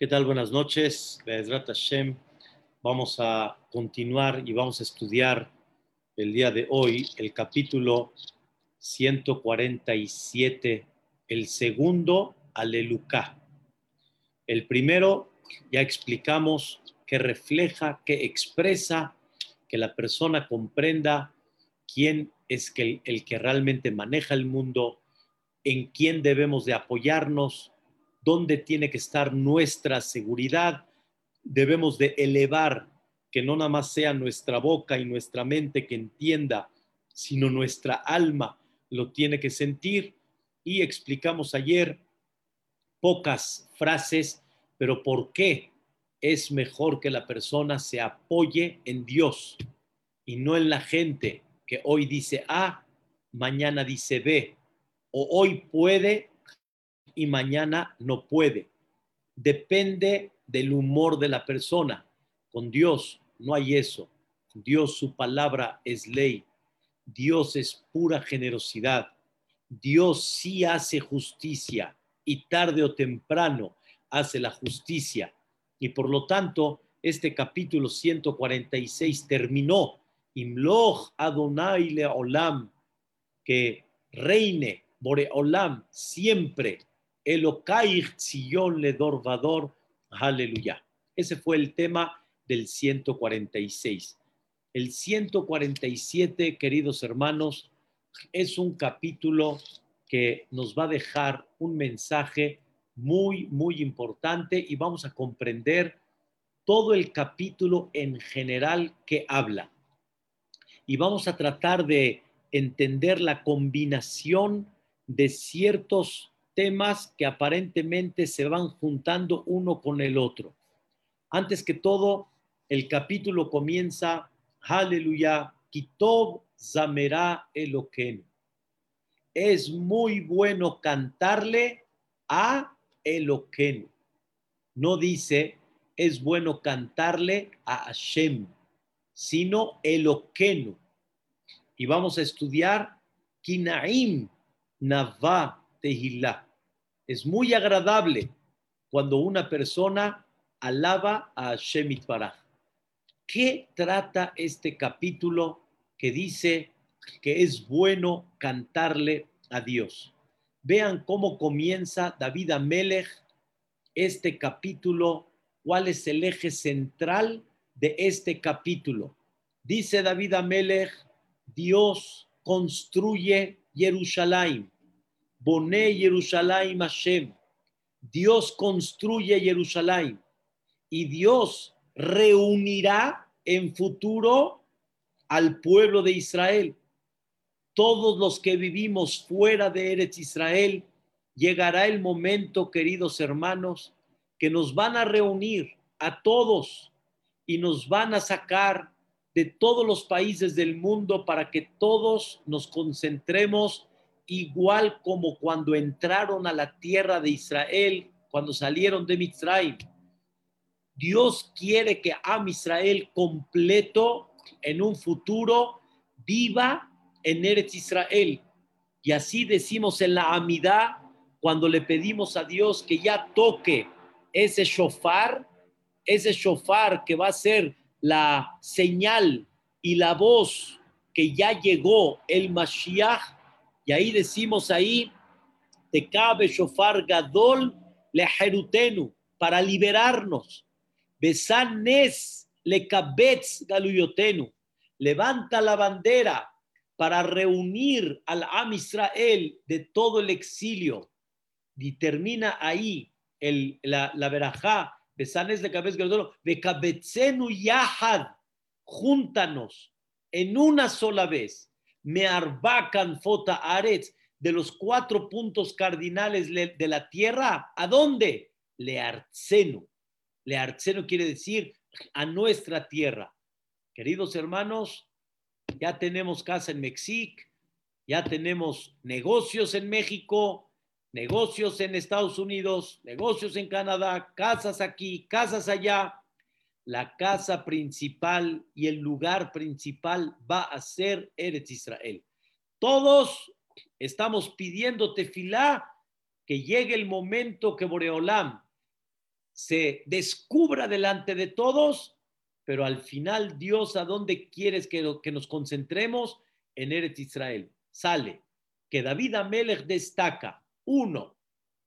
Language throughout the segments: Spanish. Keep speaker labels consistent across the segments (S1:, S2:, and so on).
S1: ¿Qué tal? Buenas noches. Hashem. Vamos a continuar y vamos a estudiar el día de hoy el capítulo 147, el segundo Alelucá. El primero ya explicamos que refleja, que expresa, que la persona comprenda quién es el, el que realmente maneja el mundo, en quién debemos de apoyarnos, dónde tiene que estar nuestra seguridad. Debemos de elevar que no nada más sea nuestra boca y nuestra mente que entienda, sino nuestra alma lo tiene que sentir. Y explicamos ayer pocas frases, pero ¿por qué es mejor que la persona se apoye en Dios y no en la gente que hoy dice A, mañana dice B, o hoy puede y mañana no puede. Depende del humor de la persona. Con Dios no hay eso. Dios, su palabra es ley. Dios es pura generosidad. Dios sí hace justicia y tarde o temprano hace la justicia. Y por lo tanto, este capítulo 146 terminó. Imloch Adonai Leolam, que reine Boreolam siempre Elokai Sion le Dorvador, aleluya. Ese fue el tema del 146. El 147, queridos hermanos, es un capítulo que nos va a dejar un mensaje muy, muy importante y vamos a comprender todo el capítulo en general que habla. Y vamos a tratar de entender la combinación de ciertos temas que aparentemente se van juntando uno con el otro. Antes que todo, el capítulo comienza, aleluya, Kitob Zamera Eloqueno. Es muy bueno cantarle a Eloqueno. No dice, es bueno cantarle a Hashem, sino Eloqueno. Y vamos a estudiar Kinaim Navá Tehillah. Es muy agradable cuando una persona alaba a Hashem Baraj. ¿Qué trata este capítulo que dice que es bueno cantarle a Dios? Vean cómo comienza David Amelech este capítulo, cuál es el eje central de este capítulo. Dice David Amelech, Dios construye Jerusalén Boné Jerusalén Hashem. Dios construye Jerusalén y Dios reunirá en futuro al pueblo de Israel. Todos los que vivimos fuera de Eretz Israel, llegará el momento, queridos hermanos, que nos van a reunir a todos y nos van a sacar de todos los países del mundo para que todos nos concentremos igual como cuando entraron a la tierra de Israel, cuando salieron de Mitzrayim. Dios quiere que Am Israel completo en un futuro viva en Eretz Israel. Y así decimos en la Amidad, cuando le pedimos a Dios que ya toque ese shofar, ese shofar que va a ser la señal y la voz que ya llegó el Mashiach y ahí decimos ahí, te cabe shofar gadol lejerutenu, para liberarnos. Besanes le kabetz galuyotenu. Levanta la bandera para reunir al Am Israel de todo el exilio. Y termina ahí el, la, la verajá, Besanes le kabetz galuyotenu, yahad, júntanos en una sola vez me arbacan fota aretz, de los cuatro puntos cardinales de la tierra, ¿a dónde? Le arceno. Le arceno quiere decir a nuestra tierra. Queridos hermanos, ya tenemos casa en México, ya tenemos negocios en México, negocios en Estados Unidos, negocios en Canadá, casas aquí, casas allá la casa principal y el lugar principal va a ser Eretz Israel. Todos estamos pidiendo tefilá que llegue el momento que Boreolam se descubra delante de todos, pero al final Dios a dónde quieres que, que nos concentremos? En Eretz Israel. Sale que David Amelech destaca, uno,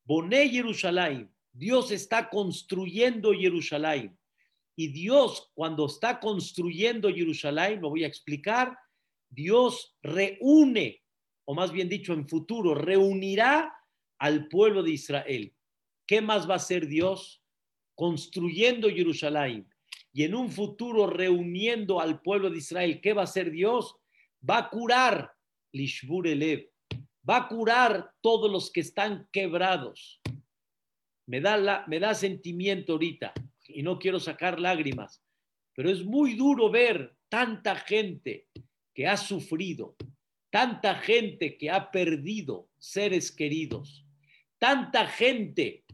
S1: Boné Jerusalén, Dios está construyendo Jerusalén. Y Dios, cuando está construyendo Jerusalén, lo voy a explicar, Dios reúne, o más bien dicho, en futuro, reunirá al pueblo de Israel. ¿Qué más va a hacer Dios? construyendo Jerusalén y en un futuro reuniendo al pueblo de Israel, ¿qué va a hacer Dios? Va a curar Lishbur Elev, va a curar todos los que están quebrados. Me da, la, me da sentimiento ahorita y no quiero sacar lágrimas, pero es muy duro ver tanta gente que ha sufrido, tanta gente que ha perdido seres queridos, tanta gente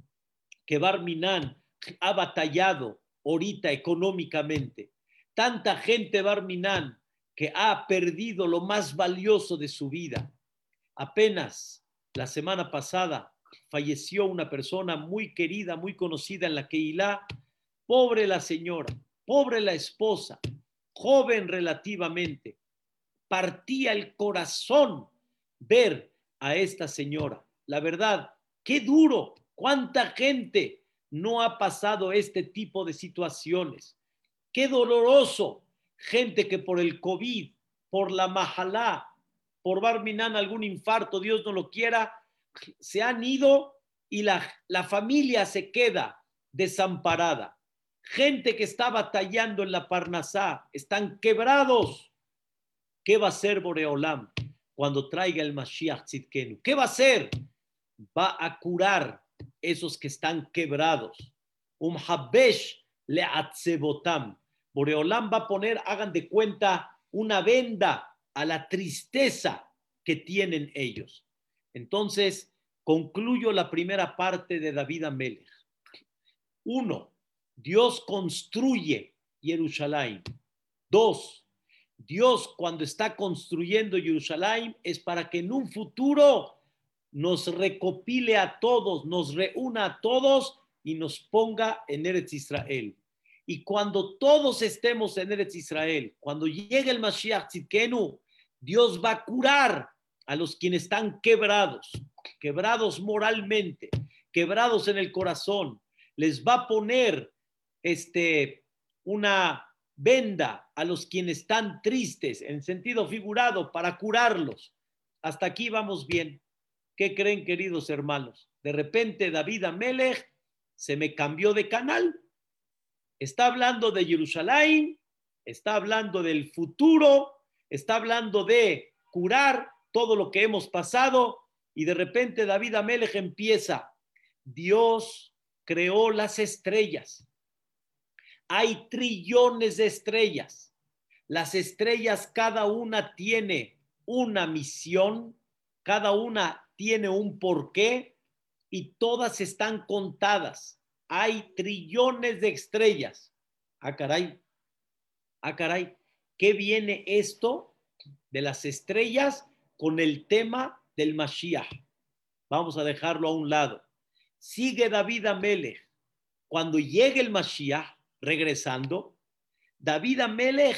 S1: que Barminan ha batallado ahorita económicamente, tanta gente Barminan que ha perdido lo más valioso de su vida. Apenas la semana pasada falleció una persona muy querida, muy conocida en la Keilah. Pobre la señora, pobre la esposa, joven relativamente. Partía el corazón ver a esta señora. La verdad, qué duro, cuánta gente no ha pasado este tipo de situaciones. Qué doloroso. Gente que por el COVID, por la majalá, por Barminan algún infarto, Dios no lo quiera, se han ido y la, la familia se queda desamparada. Gente que está batallando en la Parnasá, están quebrados. ¿Qué va a hacer Boreolam cuando traiga el Mashiach Tzidkenu? ¿Qué va a hacer? Va a curar esos que están quebrados. Um habesh le atzebotam. Boreolam va a poner, hagan de cuenta, una venda a la tristeza que tienen ellos. Entonces, concluyo la primera parte de David Amelech. Uno, Dios construye Jerusalén. Dos, Dios cuando está construyendo Jerusalén es para que en un futuro nos recopile a todos, nos reúna a todos y nos ponga en Eretz Israel. Y cuando todos estemos en Eretz Israel, cuando llegue el Mashiach Tzidkenu, Dios va a curar a los quienes están quebrados, quebrados moralmente, quebrados en el corazón. Les va a poner este, una venda a los quienes están tristes, en sentido figurado, para curarlos. Hasta aquí vamos bien. ¿Qué creen, queridos hermanos? De repente David Amelech se me cambió de canal. Está hablando de Jerusalén, está hablando del futuro, está hablando de curar todo lo que hemos pasado y de repente David Amelech empieza, Dios creó las estrellas. Hay trillones de estrellas. Las estrellas cada una tiene una misión, cada una tiene un porqué y todas están contadas. Hay trillones de estrellas. Ah, caray. Ah, caray. ¿Qué viene esto de las estrellas con el tema del Mashiach? Vamos a dejarlo a un lado. Sigue David Amelech. Cuando llegue el Mashiach, regresando, David Amelech,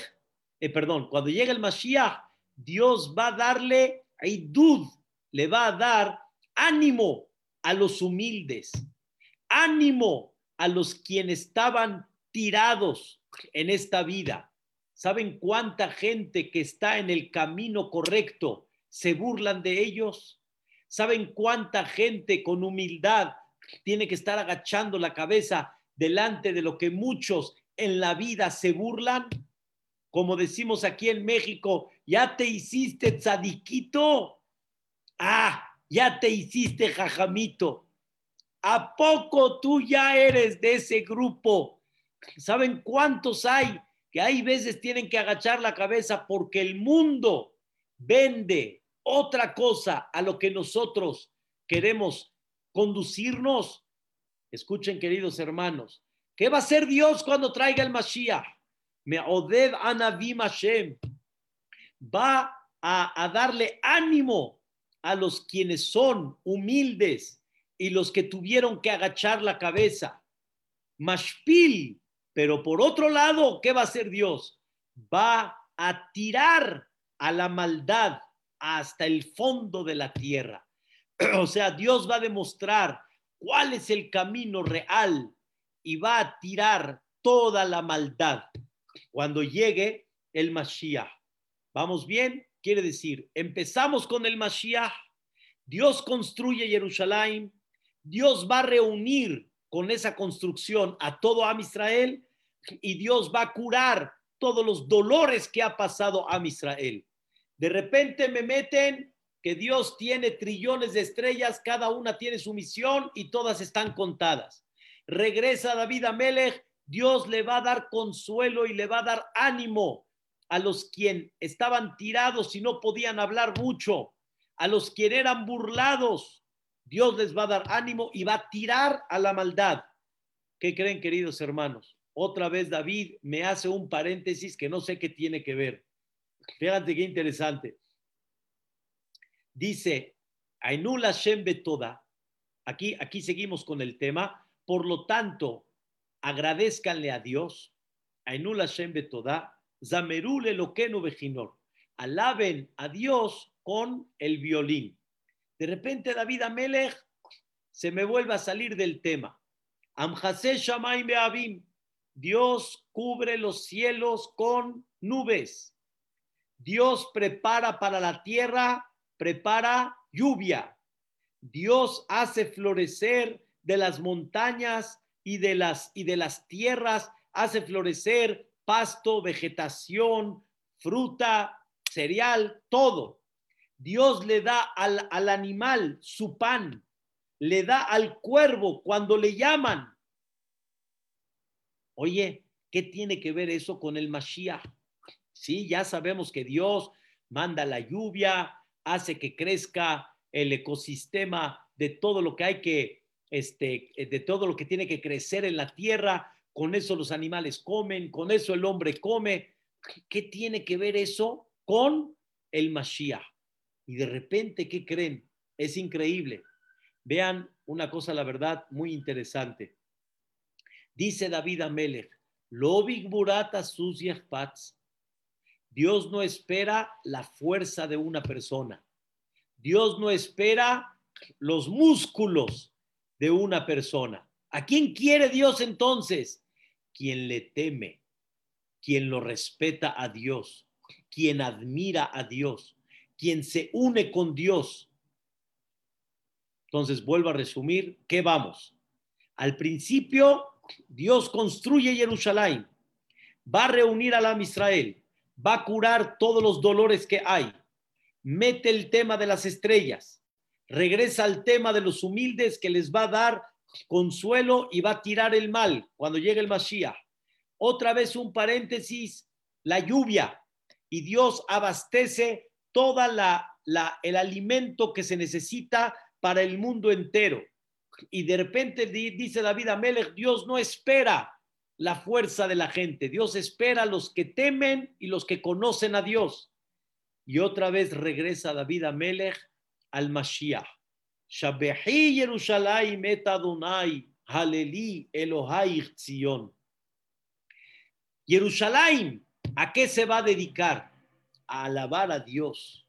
S1: eh, perdón, cuando llegue el Mashiach, Dios va a darle Idud, le va a dar ánimo a los humildes, ánimo a los quienes estaban tirados en esta vida. ¿Saben cuánta gente que está en el camino correcto se burlan de ellos? ¿Saben cuánta gente con humildad tiene que estar agachando la cabeza delante de lo que muchos en la vida se burlan? Como decimos aquí en México, ya te hiciste tzadiquito, Ah, ya te hiciste jajamito. ¿A poco tú ya eres de ese grupo? ¿Saben cuántos hay que hay veces tienen que agachar la cabeza porque el mundo vende otra cosa a lo que nosotros queremos conducirnos? Escuchen, queridos hermanos, ¿qué va a hacer Dios cuando traiga el Mashiach? Me oded anavim Hashem. Va a, darle ánimo a los quienes son humildes y los que tuvieron que agachar la cabeza. mashpil, pero por otro lado, ¿qué va a hacer Dios? Va a tirar a la maldad hasta el fondo de la tierra. O sea, Dios va a demostrar cuál es el camino real y va a tirar toda la maldad cuando llegue el Mashiach. ¿Vamos bien? Quiere decir, empezamos con el Mashiach, Dios construye Jerusalén, Dios va a reunir con esa construcción a todo Am Israel y Dios va a curar todos los dolores que ha pasado a Israel. De repente me meten que Dios tiene trillones de estrellas, cada una tiene su misión y todas están contadas. Regresa David a Melech, Dios le va a dar consuelo y le va a dar ánimo a los quien estaban tirados y no podían hablar mucho, a los quien eran burlados. Dios les va a dar ánimo y va a tirar a la maldad. ¿Qué creen, queridos hermanos? Otra vez David me hace un paréntesis que no sé qué tiene que ver. Fíjate qué interesante. Dice, Ainula Shem toda. Aquí, aquí seguimos con el tema. Por lo tanto, agradezcanle a Dios. Ainula Shem toda. Zamerule Loqueno Vejinor. Alaben a Dios con el violín. De repente David Amelech se me vuelve a salir del tema. Amjase Shamaim Beavim. Dios cubre los cielos con nubes. Dios prepara para la tierra prepara lluvia. Dios hace florecer de las montañas y de las, y de las tierras, hace florecer pasto, vegetación, fruta, cereal, todo. Dios le da al, al animal su pan, le da al cuervo cuando le llaman. Oye, ¿qué tiene que ver eso con el Mashiach? Sí, ya sabemos que Dios manda la lluvia, hace que crezca el ecosistema de todo lo que hay que, este, de todo lo que tiene que crecer en la tierra, con eso los animales comen, con eso el hombre come. ¿Qué tiene que ver eso con el Mashiach? Y de repente, ¿qué creen? Es increíble. Vean una cosa, la verdad, muy interesante. Dice David Amelech, Lobig Burata Pats, Dios no espera la fuerza de una persona. Dios no espera los músculos de una persona. ¿A quién quiere Dios entonces? Quien le teme, quien lo respeta a Dios, quien admira a Dios, quien se une con Dios. Entonces, vuelvo a resumir, ¿qué vamos? Al principio, Dios construye Jerusalén, va a reunir a la Israel, va a curar todos los dolores que hay, mete el tema de las estrellas, regresa al tema de los humildes que les va a dar consuelo y va a tirar el mal cuando llegue el Mashiach. Otra vez un paréntesis, la lluvia y Dios abastece toda la, la el alimento que se necesita para el mundo entero. Y de repente dice David Amelech, Dios no espera la fuerza de la gente. Dios espera a los que temen y los que conocen a Dios. Y otra vez regresa David a Melech al Mashiach. Shabehi Yerushalayim et Adonai, Haleli Elohai Zion. Jerusalén, ¿a qué se va a dedicar? A alabar a Dios.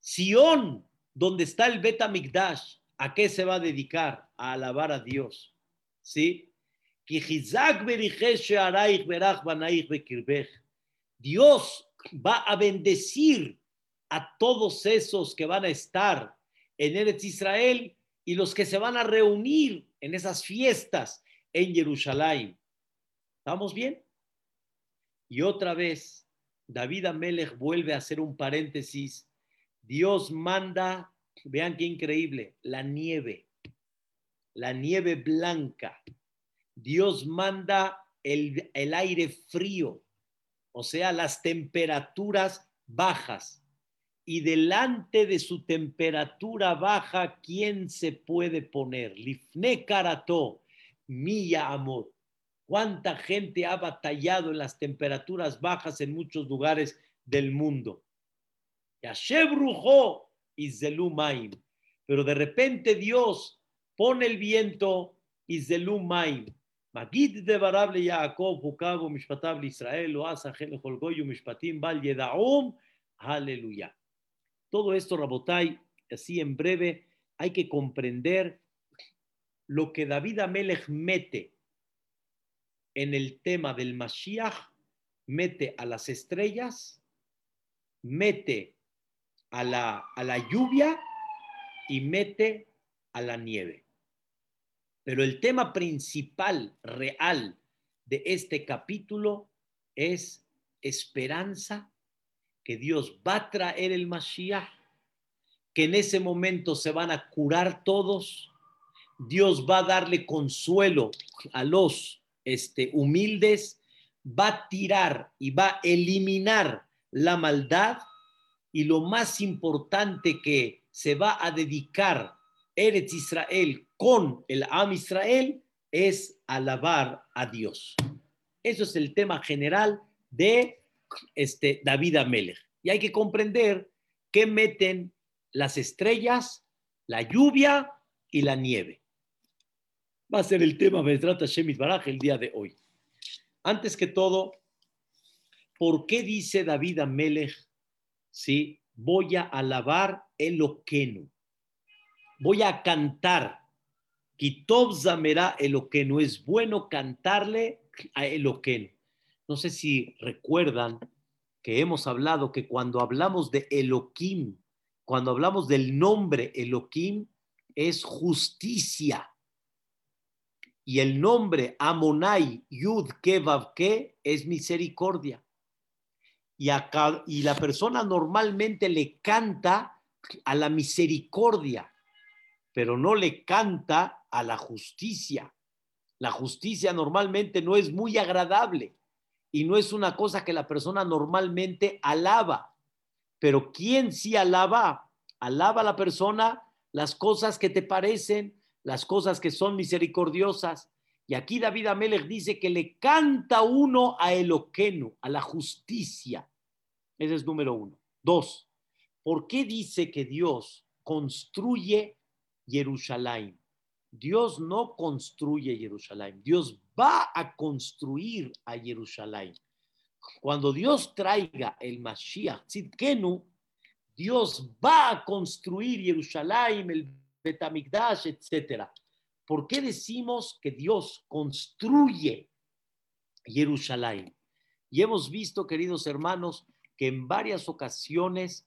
S1: Sion, donde está el Bet ¿a qué se va a dedicar? A alabar a Dios. ¿Sí? Dios va a bendecir a todos esos que van a estar en Eretz Israel y los que se van a reunir en esas fiestas en Jerusalén. ¿Estamos bien? Y otra vez, David Amelech vuelve a hacer un paréntesis. Dios manda, vean qué increíble, la nieve, la nieve blanca Dios manda el, el aire frío, o sea, las temperaturas bajas. Y delante de su temperatura baja, ¿quién se puede poner? Lifne Karató, Milla Amor. ¿Cuánta gente ha batallado en las temperaturas bajas en muchos lugares del mundo? Yashem Rujó y Pero de repente Dios pone el viento y Magid de Barable Yaakov, Hukabu, Mishpatab, Israel, Oasa, Holgoyu, Mishpatim, Bal Yedaom, Aleluya. Todo esto, Rabotai, así en breve, hay que comprender lo que David Amelech mete en el tema del Mashiach, mete a las estrellas, mete a la, a la lluvia y mete a la nieve. Pero el tema principal, real de este capítulo es esperanza, que Dios va a traer el Mashiach, que en ese momento se van a curar todos, Dios va a darle consuelo a los este, humildes, va a tirar y va a eliminar la maldad. Y lo más importante que se va a dedicar Eretz Israel con el Am Israel es alabar a Dios. Eso es el tema general de este, David Amelech. Y hay que comprender que meten las estrellas, la lluvia y la nieve. Va a ser el tema trata Shemit Baraj el día de hoy. Antes que todo, ¿por qué dice David Amelech, sí, voy a alabar el Oquenu? Voy a cantar. Kitov Zamera Eloquenu. Es bueno cantarle a Eloquenu. No sé si recuerdan que hemos hablado que cuando hablamos de Elohim, cuando hablamos del nombre Elohim, es justicia. Y el nombre Amonai Yud Ke es misericordia. Y, y la persona normalmente le canta a la misericordia, pero no le canta a la justicia. La justicia normalmente no es muy agradable y no es una cosa que la persona normalmente alaba. Pero ¿quién sí alaba? Alaba a la persona las cosas que te parecen, las cosas que son misericordiosas. Y aquí David Amelech dice que le canta uno a Eloqueno, a la justicia. Ese es número uno. Dos, ¿por qué dice que Dios construye Jerusalén? Dios no construye Jerusalén, Dios va a construir a Jerusalén. Cuando Dios traiga el Mashiach Tzidkenu, Dios va a construir Jerusalén, el Betamigdash, etc. ¿Por qué decimos que Dios construye Jerusalén? Y hemos visto, queridos hermanos, que en varias ocasiones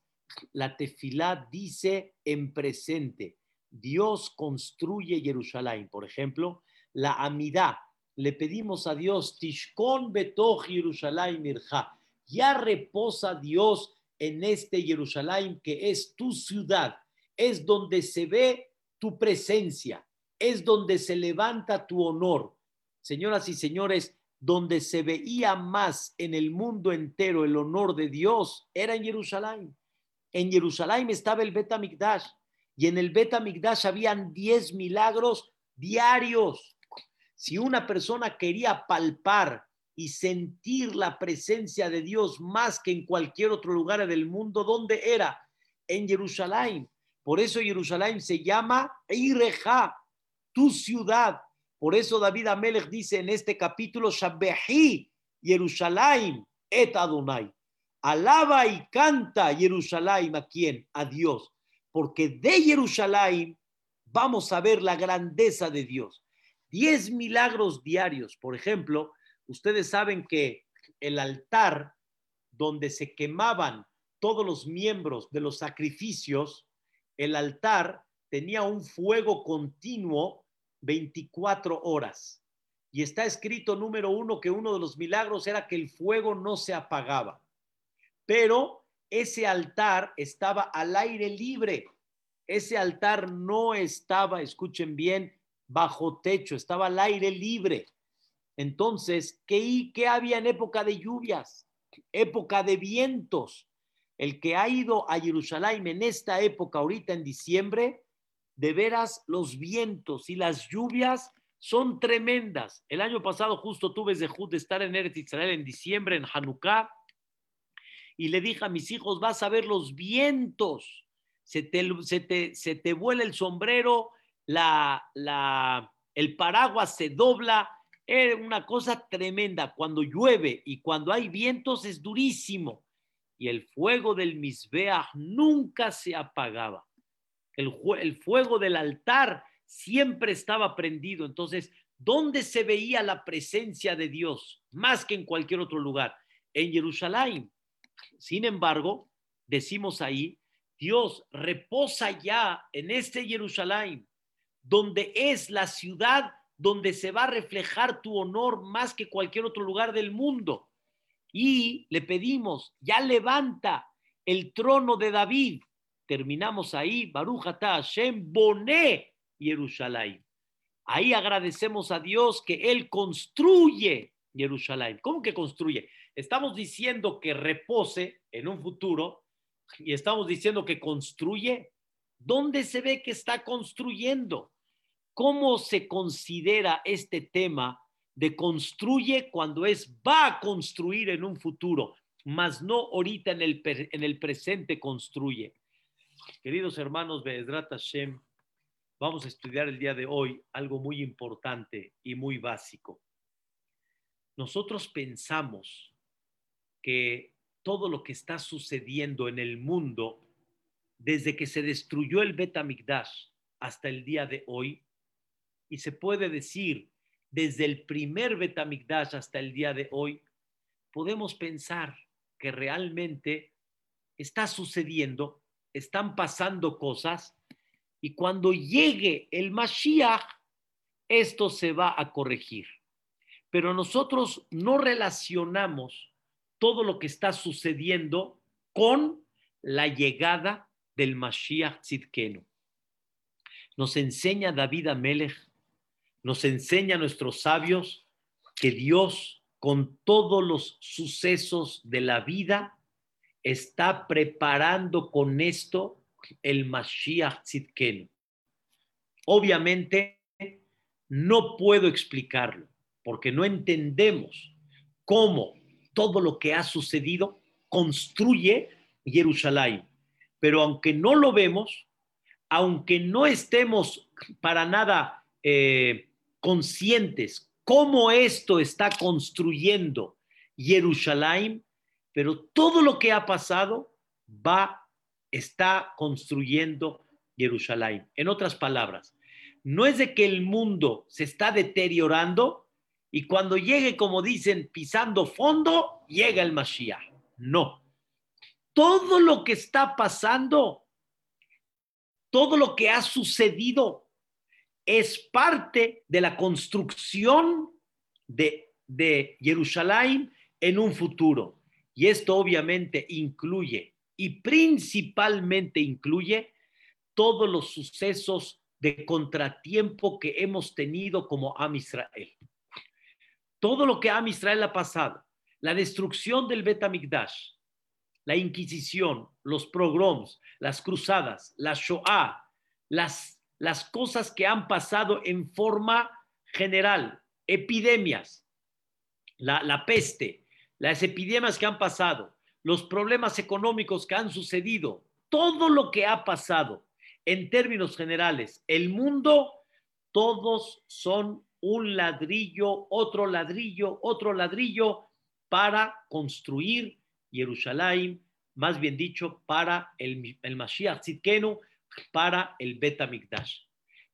S1: la tefilá dice en presente, Dios construye Jerusalén. Por ejemplo, la amidad. Le pedimos a Dios, Tishkon betoch Jerusalén mirja. Ya reposa Dios en este Jerusalén que es tu ciudad. Es donde se ve tu presencia. Es donde se levanta tu honor. Señoras y señores, donde se veía más en el mundo entero el honor de Dios era en Jerusalén. En Jerusalén estaba el Bet y en el Beta Migdash habían 10 milagros diarios. Si una persona quería palpar y sentir la presencia de Dios más que en cualquier otro lugar del mundo, ¿dónde era? En Jerusalén. Por eso Jerusalén se llama Ireja, tu ciudad. Por eso David Amelech dice en este capítulo, Shabbehi, Jerusalén, et Adonai. Alaba y canta Jerusalén a quién? A Dios porque de Jerusalén vamos a ver la grandeza de Dios. Diez milagros diarios, por ejemplo, ustedes saben que el altar donde se quemaban todos los miembros de los sacrificios, el altar tenía un fuego continuo 24 horas. Y está escrito número uno que uno de los milagros era que el fuego no se apagaba. Pero ese altar estaba al aire libre. Ese altar no estaba, escuchen bien, bajo techo, estaba al aire libre. Entonces, ¿qué, ¿qué había en época de lluvias? Época de vientos. El que ha ido a Jerusalén en esta época, ahorita en diciembre, de veras los vientos y las lluvias son tremendas. El año pasado justo tuve de estar en Eretz Israel en diciembre, en Hanukkah, y le dije a mis hijos, vas a ver los vientos, se te, se te, vuela el sombrero, la, la, el paraguas se dobla, es una cosa tremenda. Cuando llueve y cuando hay vientos es durísimo. Y el fuego del Misbeach nunca se apagaba. El, el fuego del altar siempre estaba prendido. Entonces, ¿dónde se veía la presencia de Dios? Más que en cualquier otro lugar. En Jerusalén. Sin embargo, decimos ahí, Dios reposa ya en este Jerusalén, donde es la ciudad donde se va a reflejar tu honor más que cualquier otro lugar del mundo. Y le pedimos, ya levanta el trono de David. Terminamos ahí, Baruch Hashem Boné Jerusalén. Ahí agradecemos a Dios que Él construye Jerusalén. ¿Cómo que construye? Estamos diciendo que repose en un futuro y estamos diciendo que construye. ¿Dónde se ve que está construyendo? ¿Cómo se considera este tema de construye cuando es va a construir en un futuro, mas no ahorita en el, en el presente construye? Queridos hermanos, Be'ezrat Hashem, vamos a estudiar el día de hoy algo muy importante y muy básico. Nosotros pensamos que todo lo que está sucediendo en el mundo, desde que se destruyó el Betamigdash hasta el día de hoy, y se puede decir desde el primer Betamigdash hasta el día de hoy, podemos pensar que realmente está sucediendo, están pasando cosas y cuando llegue el Mashiach, esto se va a corregir. Pero nosotros no relacionamos todo lo que está sucediendo con la llegada del Mashiach Tzidkenu. Nos enseña David Amelech, nos enseña nuestros sabios que Dios, con todos los sucesos de la vida, está preparando con esto el Mashiach Tzidkenu. Obviamente, no puedo explicarlo porque no entendemos cómo todo lo que ha sucedido construye Jerusalén. Pero aunque no lo vemos, aunque no estemos para nada eh, conscientes cómo esto está construyendo Jerusalén, pero todo lo que ha pasado va está construyendo Jerusalén. En otras palabras, no es de que el mundo se está deteriorando y cuando llegue, como dicen, pisando fondo, llega el Mashiach. No. Todo lo que está pasando, todo lo que ha sucedido, es parte de la construcción de, Jerusalén en un futuro. Y esto obviamente incluye y principalmente incluye todos los sucesos de contratiempo que hemos tenido como Am Israel. Todo lo que Am Israel ha pasado, la destrucción del Betamigdash, la Inquisición, los pogroms, las cruzadas, la Shoah, las, las cosas que han pasado en forma general, epidemias, la, la peste, las epidemias que han pasado, los problemas económicos que han sucedido, todo lo que ha pasado en términos generales, el mundo, todos son un ladrillo, otro ladrillo, otro ladrillo para construir Jerusalén, más bien dicho, para el, el Mashiach para el Betamikdash.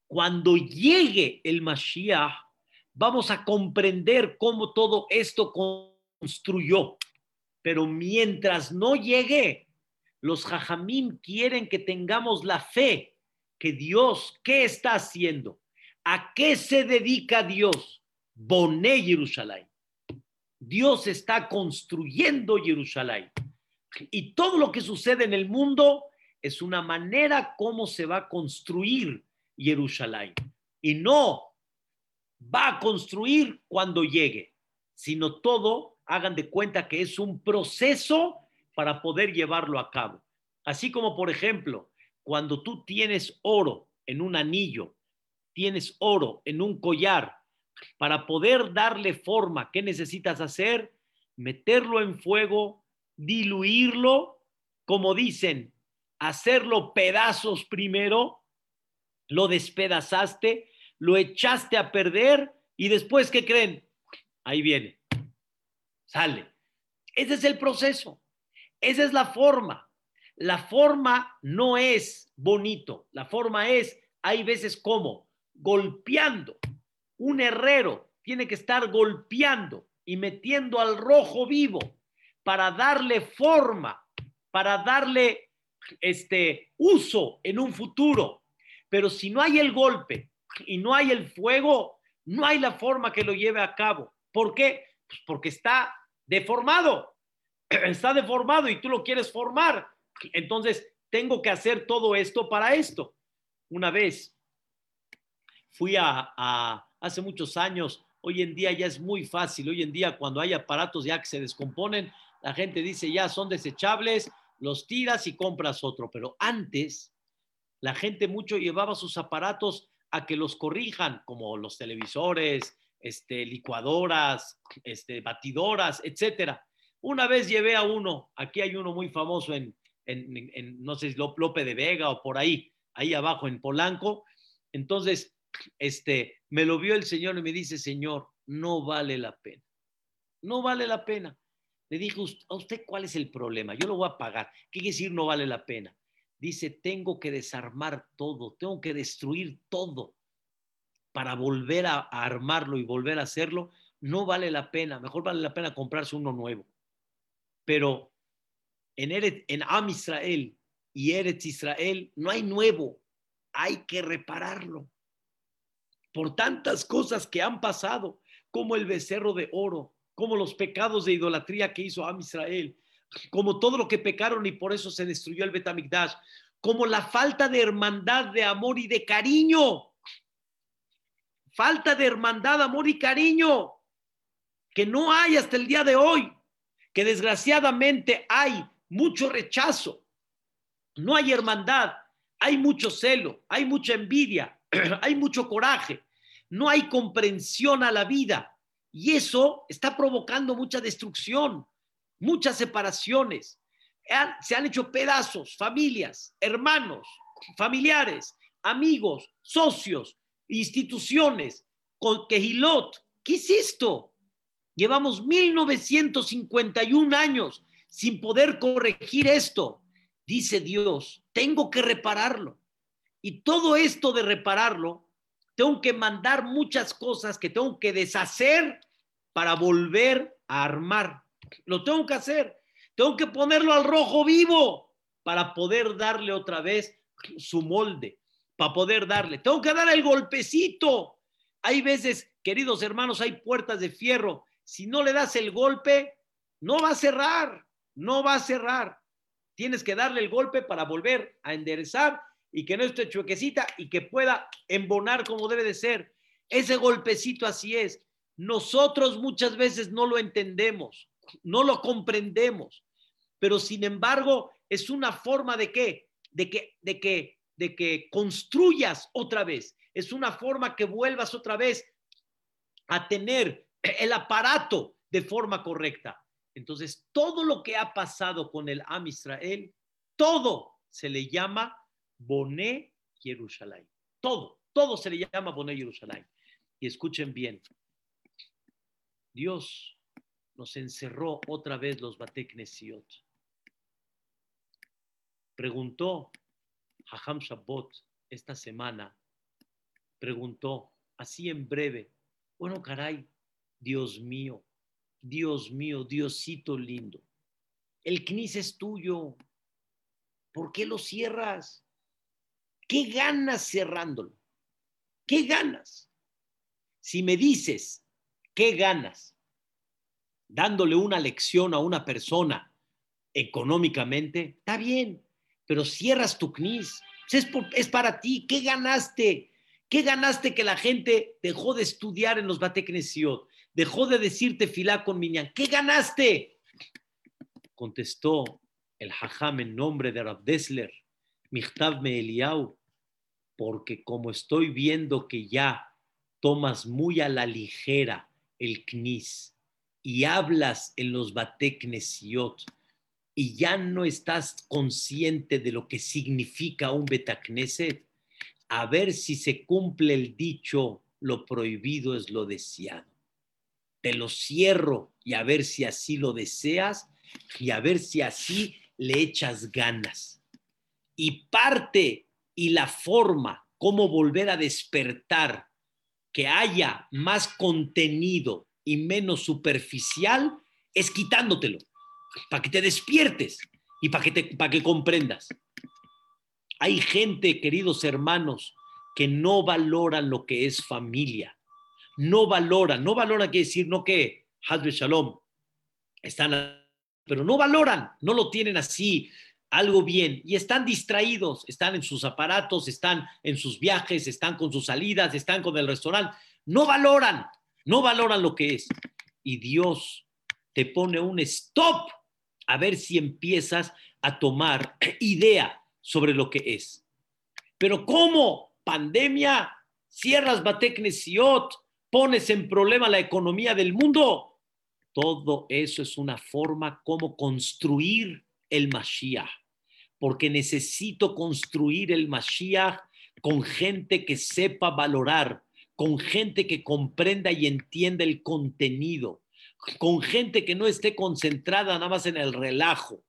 S1: Cuando llegue el Mashiach, vamos a comprender cómo todo esto construyó. Pero mientras no llegue, los jajamim quieren que tengamos la fe que Dios, ¿qué está haciendo? ¿A qué se dedica Dios? Boné Jerusalén. Dios está construyendo Jerusalén. Y todo lo que sucede en el mundo es una manera como se va a construir Jerusalén. Y no va a construir cuando llegue, sino todo hagan de cuenta que es un proceso para poder llevarlo a cabo. Así como, por ejemplo, cuando tú tienes oro en un anillo, tienes oro en un collar, para poder darle forma, ¿qué necesitas hacer? Meterlo en fuego, diluirlo, como dicen, hacerlo pedazos primero, lo despedazaste, lo echaste a perder y después, ¿qué creen? Ahí viene, sale. Ese es el proceso, esa es la forma. La forma no es bonito, la forma es, hay veces como, golpeando. Un herrero tiene que estar golpeando y metiendo al rojo vivo para darle forma, para darle este uso en un futuro. Pero si no hay el golpe y no hay el fuego, no hay la forma que lo lleve a cabo. ¿Por qué? Pues porque está deformado. Está deformado y tú lo quieres formar. Entonces, tengo que hacer todo esto para esto. Una vez fui a, hace muchos años, hoy en día ya es muy fácil, hoy en día cuando hay aparatos ya que se descomponen, la gente dice ya son desechables, los tiras y compras otro, pero antes la gente mucho llevaba sus aparatos a que los corrijan, como los televisores, este, licuadoras, este, batidoras, etcétera. Una vez llevé a uno, aquí hay uno muy famoso en, en, no sé, Lope de Vega o por ahí, ahí abajo en Polanco. Entonces, este, me lo vio el Señor y me dice, Señor, no vale la pena. No vale la pena. Le dije, ¿a usted cuál es el problema? Yo lo voy a pagar. ¿Qué quiere decir no vale la pena? Dice, tengo que desarmar todo, tengo que destruir todo para volver a, armarlo y volver a hacerlo. No vale la pena. Mejor vale la pena comprarse uno nuevo. Pero en, en Am Israel y Eretz Israel no hay nuevo. Hay que repararlo. Por tantas cosas que han pasado, como el becerro de oro, como los pecados de idolatría que hizo Am Israel, como todo lo que pecaron y por eso se destruyó el Betamigdash, como la falta de hermandad, de amor y de cariño. Falta de hermandad, amor y cariño que no hay hasta el día de hoy, que desgraciadamente hay mucho rechazo, no hay hermandad, hay mucho celo, hay mucha envidia, hay mucho coraje, no hay comprensión a la vida, y eso está provocando mucha destrucción, muchas separaciones. Se han hecho pedazos, familias, hermanos, familiares, amigos, socios, instituciones, con Quejilot. ¿Qué es esto? Llevamos 1951 años sin poder corregir esto. Dice Dios, tengo que repararlo. Y todo esto de repararlo tengo que mandar muchas cosas que tengo que deshacer para volver a armar. Lo tengo que hacer. Tengo que ponerlo al rojo vivo para poder darle otra vez su molde, para poder darle. Tengo que dar el golpecito. Hay veces, queridos hermanos, hay puertas de fierro. Si no le das el golpe, no va a cerrar, no va a cerrar. Tienes que darle el golpe para volver a enderezar y que no esté chuequecita y que pueda embonar como debe de ser. Ese golpecito así es. Nosotros muchas veces no lo entendemos, no lo comprendemos, pero sin embargo es una forma de qué? De que, de que, de que construyas otra vez. Es una forma que vuelvas otra vez a tener el aparato de forma correcta. Entonces, todo lo que ha pasado con el Am Israel, todo se le llama Boné Jerusalén. Todo, todo se le llama Boné Jerusalén. Y escuchen bien, Dios nos encerró otra vez los Bateknesiot. Preguntó Haham Shabbat esta semana, preguntó así en breve, bueno, caray, Dios mío, Dios mío, Diosito lindo, el Knis es tuyo, ¿por qué lo cierras? ¿Qué ganas cerrándolo? ¿Qué ganas? Si me dices, ¿qué ganas? Dándole una lección a una persona económicamente, está bien, pero cierras tu CNIS. Es, para ti. ¿Qué ganaste? ¿Qué ganaste que la gente dejó de estudiar en los Bateknesiot? Dejó de decirte filá con Minyan. ¿Qué ganaste? Contestó el Hajam en nombre de Rab Dessler, Michtav Meeliau porque como estoy viendo que ya tomas muy a la ligera el knis y hablas en los bateknesiot y ya no estás consciente de lo que significa un betakneset, a ver si se cumple el dicho, lo prohibido es lo deseado. Te lo cierro y a ver si así lo deseas y a ver si así le echas ganas. Y parte y la forma, cómo volver a despertar, que haya más contenido y menos superficial, es quitándotelo, para que te despiertes y para que, te, para que comprendas. Hay gente, queridos hermanos, que no valoran lo que es familia. No valoran, no valoran quiere decir no que Hazbe Shalom están, pero no valoran, no lo tienen así, algo bien, y están distraídos, están en sus aparatos, están en sus viajes, están con sus salidas, están con el restaurante, no valoran, no valoran lo que es. Y Dios te pone un stop a ver si empiezas a tomar idea sobre lo que es. Pero ¿cómo? Pandemia, cierras Bateknesiot, pones en problema la economía del mundo. Todo eso es una forma como construir el Mashiach, porque necesito construir el Mashiach con gente que sepa valorar, con gente que comprenda y entienda el contenido, con gente que no esté concentrada nada más en el relajo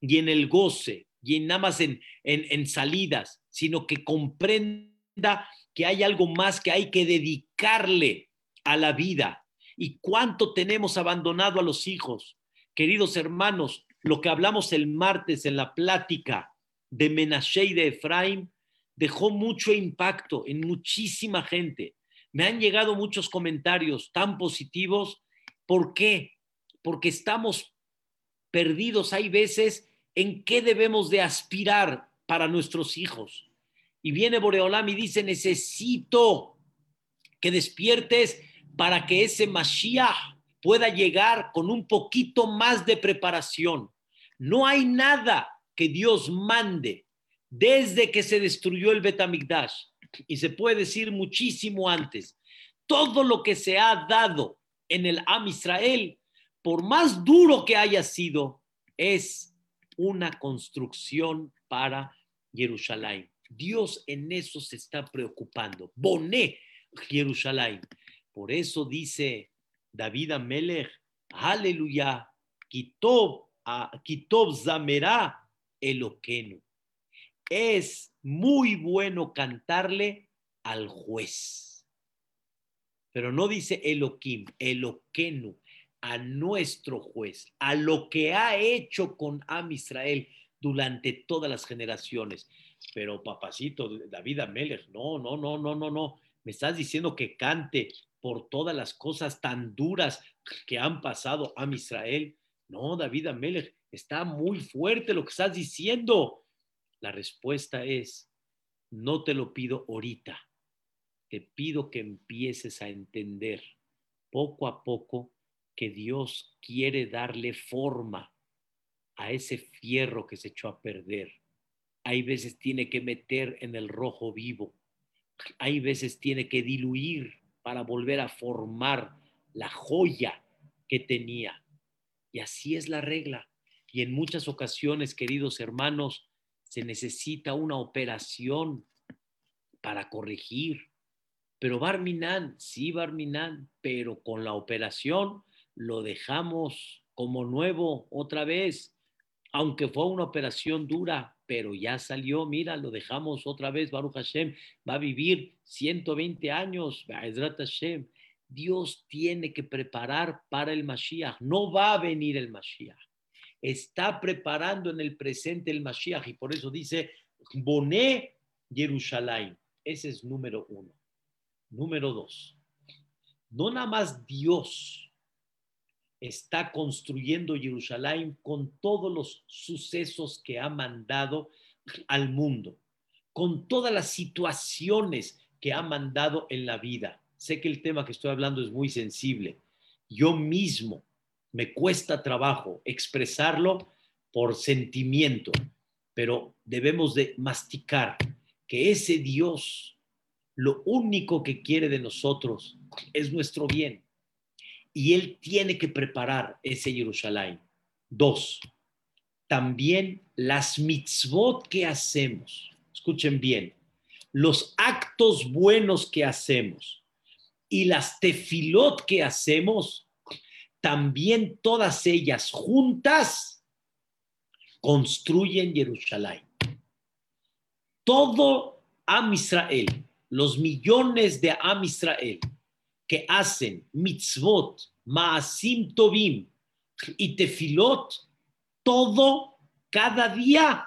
S1: y en el goce y nada más en, en salidas, sino que comprenda que hay algo más que hay que dedicarle a la vida. ¿Y cuánto tenemos abandonado a los hijos? Queridos hermanos, lo que hablamos el martes en la plática de Menashe y de Efraim dejó mucho impacto en muchísima gente. Me han llegado muchos comentarios tan positivos. ¿Por qué? Porque estamos perdidos. Hay veces en qué debemos de aspirar para nuestros hijos. Y viene Boreolam y dice, necesito que despiertes para que ese Mashiach pueda llegar con un poquito más de preparación. No hay nada que Dios mande desde que se destruyó el Betamigdash, y se puede decir muchísimo antes, todo lo que se ha dado en el Am Israel, por más duro que haya sido, es una construcción para Jerusalén. Dios en eso se está preocupando. Boné Jerusalén. Por eso dice David Amelech, aleluya, Kitob Kitob Zamerá Eloqueno. Es muy bueno cantarle al juez. Pero no dice Eloquim, Eloqueno, a nuestro juez, a lo que ha hecho con Am Israel durante todas las generaciones. Pero papacito, David Amelech, no, no, no, no, no, no. Me estás diciendo que cante por todas las cosas tan duras que han pasado a Israel. No, David Amelech, está muy fuerte lo que estás diciendo. La respuesta es, no te lo pido ahorita, te pido que empieces a entender poco a poco que Dios quiere darle forma a ese fierro que se echó a perder. Hay veces tiene que meter en el rojo vivo. Hay veces tiene que diluir para volver a formar la joya que tenía. Y así es la regla. Y en muchas ocasiones, queridos hermanos, se necesita una operación para corregir. Pero Barminan, sí, Barminan, pero con la operación lo dejamos como nuevo otra vez, aunque fue una operación dura, pero ya salió, mira, lo dejamos otra vez, Baruch Hashem, va a vivir 120 años, Hashem. Dios tiene que preparar para el Mashiach, no va a venir el Mashiach está preparando en el presente el Mashiach y por eso dice, Boné Jerusalén. Ese es número uno. Número dos, no nada más Dios está construyendo Jerusalén con todos los sucesos que ha mandado al mundo, con todas las situaciones que ha mandado en la vida. Sé que el tema que estoy hablando es muy sensible. Yo mismo me cuesta trabajo expresarlo por sentimiento, pero debemos de masticar que ese Dios lo único que quiere de nosotros es nuestro bien. Y Él tiene que preparar ese Jerusalén. Dos, también las mitzvot que hacemos. Escuchen bien, los actos buenos que hacemos y las tefilot que hacemos, también todas ellas juntas construyen Jerusalén. Todo Am Israel, los millones de Am Israel que hacen mitzvot, maasim tovim y tefilot, todo cada día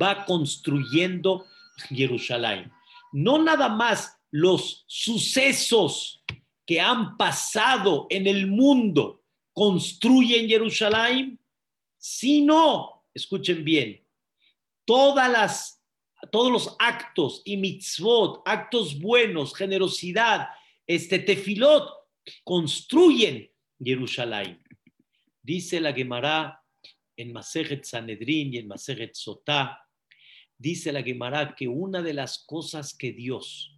S1: va construyendo Jerusalén. No nada más los sucesos que han pasado en el mundo construyen Jerusalén, sino, escuchen bien, todas las, todos los actos y mitzvot, actos buenos, generosidad, este tefilot, construyen Jerusalén. Dice la Gemara en Masejet Sanedrin y en Masejet Sotá, dice la Gemara que una de las cosas que Dios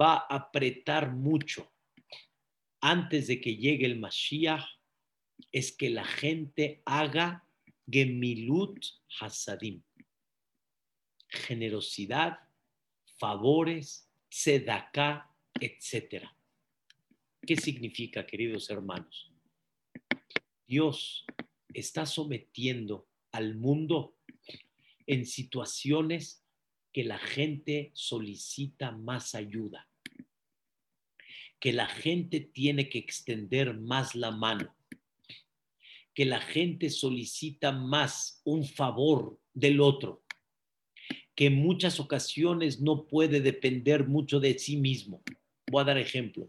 S1: va a apretar mucho antes de que llegue el Mashiach es que la gente haga gemilut hasadim, generosidad, favores, tzedakah, etc. ¿Qué significa, queridos hermanos? Dios está sometiendo al mundo en situaciones que la gente solicita más ayuda, que la gente tiene que extender más la mano, que la gente solicita más un favor del otro, que en muchas ocasiones no puede depender mucho de sí mismo. Voy a dar ejemplo.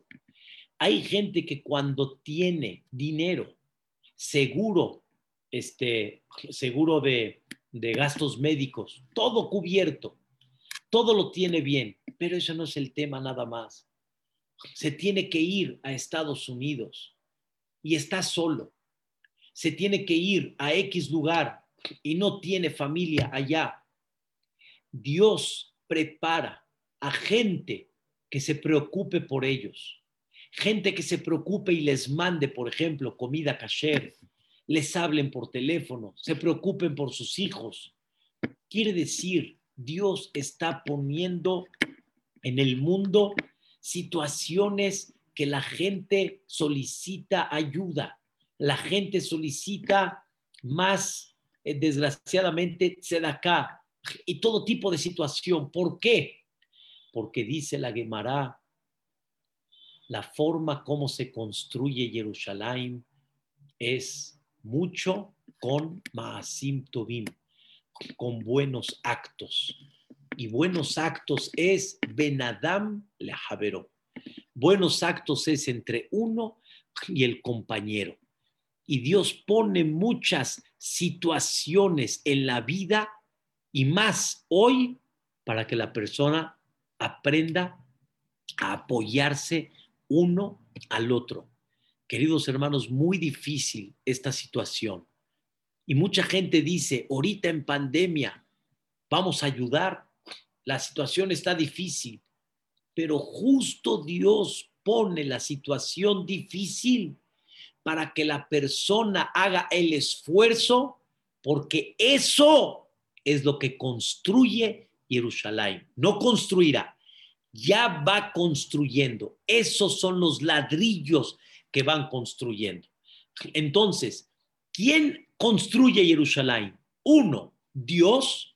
S1: Hay gente que cuando tiene dinero, seguro, este, seguro de, de gastos médicos, todo cubierto, todo lo tiene bien, pero eso no es el tema nada más. Se tiene que ir a Estados Unidos y está solo. Se tiene que ir a X lugar y no tiene familia allá. Dios prepara a gente que se preocupe por ellos. Gente que se preocupe y les mande, por ejemplo, comida kasher, les hablen por teléfono, se preocupen por sus hijos. Quiere decir, Dios está poniendo en el mundo situaciones que la gente solicita ayuda, la gente solicita más, eh, desgraciadamente, acá y todo tipo de situación. ¿Por qué? Porque dice la Gemara, la forma como se construye Jerusalén es mucho con Maasim Tobim, con buenos actos. Y buenos actos es Benadam Lehavero. Buenos actos es entre uno y el compañero. Y Dios pone muchas situaciones en la vida y más hoy para que la persona aprenda a apoyarse uno al otro queridos hermanos, muy difícil esta situación. Y mucha gente dice, ahorita en pandemia, vamos a ayudar, la situación está difícil, pero justo Dios pone la situación difícil para que la persona haga el esfuerzo, porque eso es lo que construye Jerusalén. No construirá, ya va construyendo. Esos son los ladrillos que van construyendo. Entonces, ¿quién construye Jerusalén? Uno, Dios,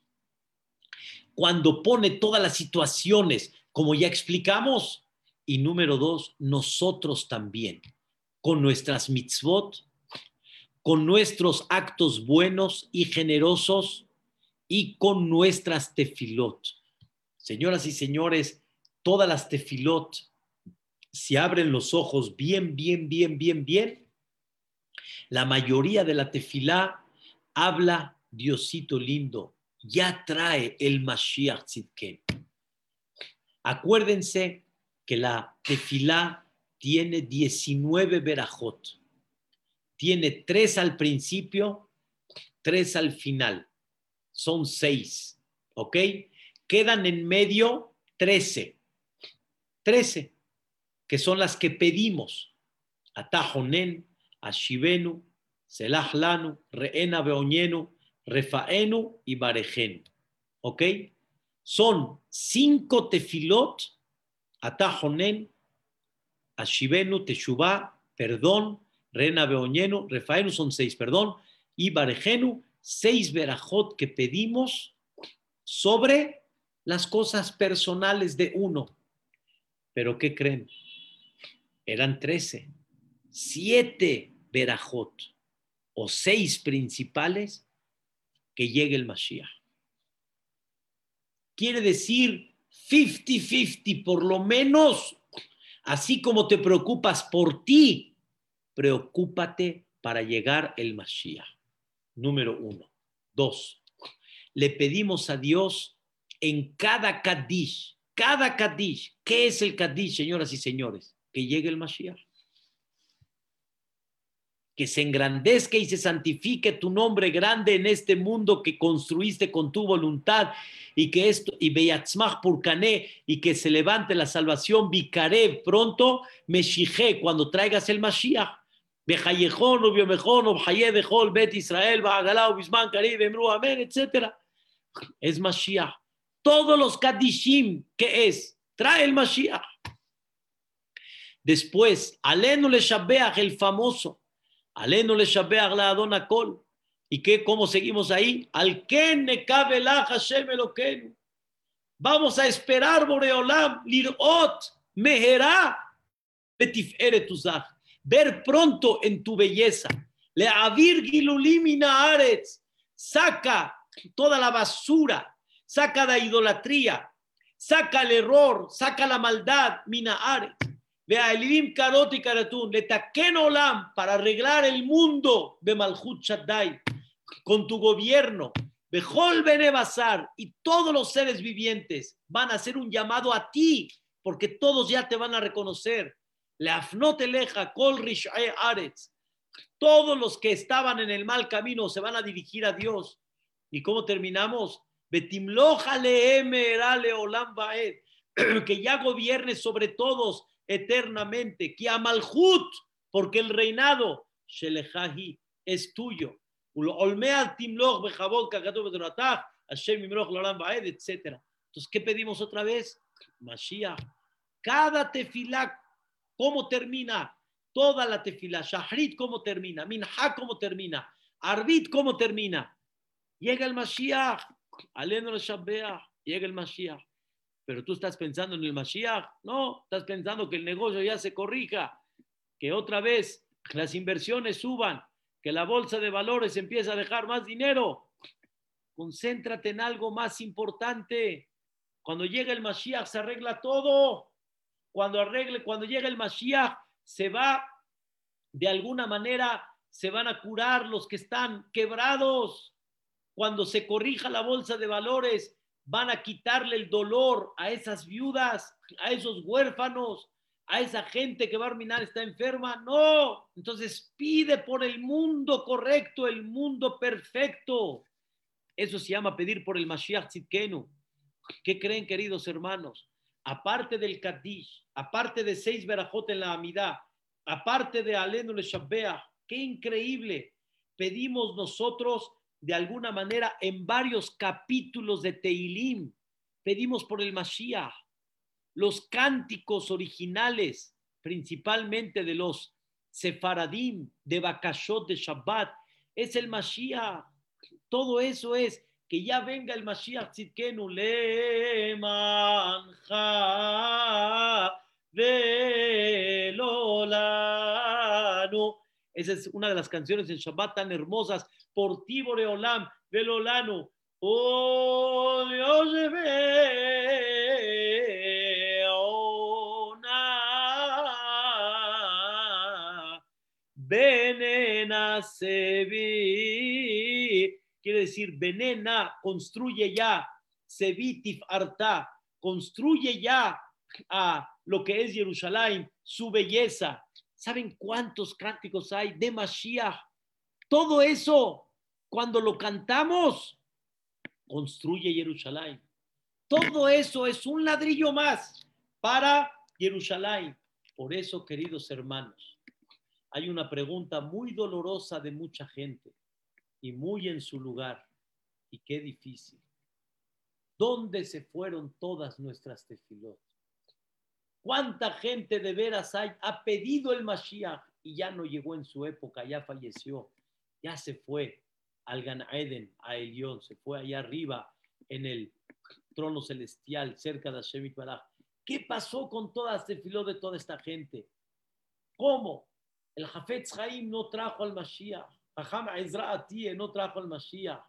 S1: cuando pone todas las situaciones, como ya explicamos. Y número dos, nosotros también, con nuestras mitzvot, con nuestros actos buenos y generosos y con nuestras tefilot. Señoras y señores, todas las tefilot si abren los ojos bien, bien, bien, bien, bien, la mayoría de la tefilá habla, Diosito lindo, ya trae el Mashiach Tzidken. Acuérdense que la tefilá tiene 19 verajot. Tiene tres al principio, tres al final. Son seis, ¿ok? Quedan en medio 13. 13 que son las que pedimos. Atajonen, Ashivenu, Selah Lanu, Reena Beoñenu, Refaenu y Barejen. ¿Ok? son cinco tefilot, atajonen, ashivenu, teshuvah, perdón, beoñenu, refaenu son seis, perdón, y barejenu, seis verajot que pedimos sobre las cosas personales de uno. Pero ¿qué creen? Eran trece, siete verajot o seis principales que llegue el Mashiach. Quiere decir 50-50, por lo menos, así como te preocupas por ti, preocúpate para llegar el Mashiach. Número uno. Dos, le pedimos a Dios en cada Kadish, cada Kadish, ¿qué es el Kadish, señoras y señores? Que llegue el Mashiach que se engrandezca y se santifique tu nombre grande en este mundo que construiste con tu voluntad y que esto y beyatzmach purkané y que se levante la salvación vicaré pronto meshije cuando traigas el Mashiach Bejayejón, Ubiomejón, Obhayedejol, Bet Israel, Bahagalá, Bisman, Karib, Emru, Amén, etc. Es Mashiach. Todos los Kadishim, ¿qué es? Trae el Mashiach. Después, Alenu le el famoso. Aleno le shabeach la Adona Kol. ¿Y qué? ¿Cómo seguimos ahí? Al Ken cabe la Hashem Eloquenu. Vamos a esperar, Boreolam, Lirot, Meherá, Betifere Tuzach. Ver pronto en tu belleza. Le avir gilulimina aretz. Saca toda la basura. Saca la idolatría. Saca el error. Saca la maldad. Mina aretz. Vea, Elim Karot y Karatun, le taquen olam para arreglar el mundo de Malhut Shaddai con tu gobierno. Bejol Benebazar y todos los seres vivientes van a hacer un llamado a ti, porque todos ya te van a reconocer. Le afnot eleja kol aretz. Todos los que estaban en el mal camino se van a dirigir a Dios. ¿Y cómo terminamos? Olam que ya gobierne sobre todos eternamente. Kiamalhut, porque el reinado, Shelejahi, es tuyo. etc. Entonces, ¿qué pedimos otra vez? Mashiach. Cada tefilá, ¿cómo termina? Toda la tefilá. Shahrit, ¿cómo termina? Minha, ¿cómo termina? Arbit, ¿cómo termina? Llega el Mashiach. Aleno Llega el Mashiach pero tú estás pensando en el Mashiach, no, estás pensando que el negocio ya se corrija, que otra vez las inversiones suban, que la bolsa de valores empieza a dejar más dinero. Concéntrate en algo más importante. Cuando llega el Mashiach se arregla todo. Cuando arregle, cuando llega el Mashiach se va de alguna manera se van a curar los que están quebrados. Cuando se corrija la bolsa de valores, van a quitarle el dolor a esas viudas, a esos huérfanos, a esa gente que va a arminar está enferma. No, entonces pide por el mundo correcto, el mundo perfecto. Eso se llama pedir por el Mashiach Tzidkenu. ¿Qué creen, queridos hermanos? Aparte del Kadish, aparte de seis verajot en la Amidad, aparte de Alenu le Shabbeah, qué increíble. Pedimos nosotros de alguna manera en varios capítulos de Teilim. Pedimos por el Mashiach. Los cánticos originales, principalmente de los Sefaradim, de Bakashot, de Shabbat, es el Mashiach. Todo eso es que ya venga el Mashiach Tzidkenu Manja de Lolano. Esa es una de las canciones en Shabbat tan hermosas por ti, Boreolam, Velolano. Oh Dios Venena Sevi. Quiere decir, venena, construye ya. Sevitif Arta, construye ya a lo que es Jerusalén, su belleza. ¿Saben cuántos cánticos hay de Mashiach? Todo eso cuando lo cantamos, construye Jerusalén. Todo eso es un ladrillo más para Jerusalén. Por eso, queridos hermanos, hay una pregunta muy dolorosa de mucha gente y muy en su lugar. Y qué difícil. ¿Dónde se fueron todas nuestras tefilot? ¿Cuánta gente de veras hay, ha pedido el Mashiach y ya no llegó en su época, ya falleció, ya se fue al Gan Eden, a Elión, se fue allá arriba en el trono celestial, cerca de Hashem Baraj. ¿Qué pasó con todas las tefilot de toda esta gente? ¿Cómo? El Jafetz Haim no trajo al Mashiach. Jajam Ezra Atie no trajo al Mashiach.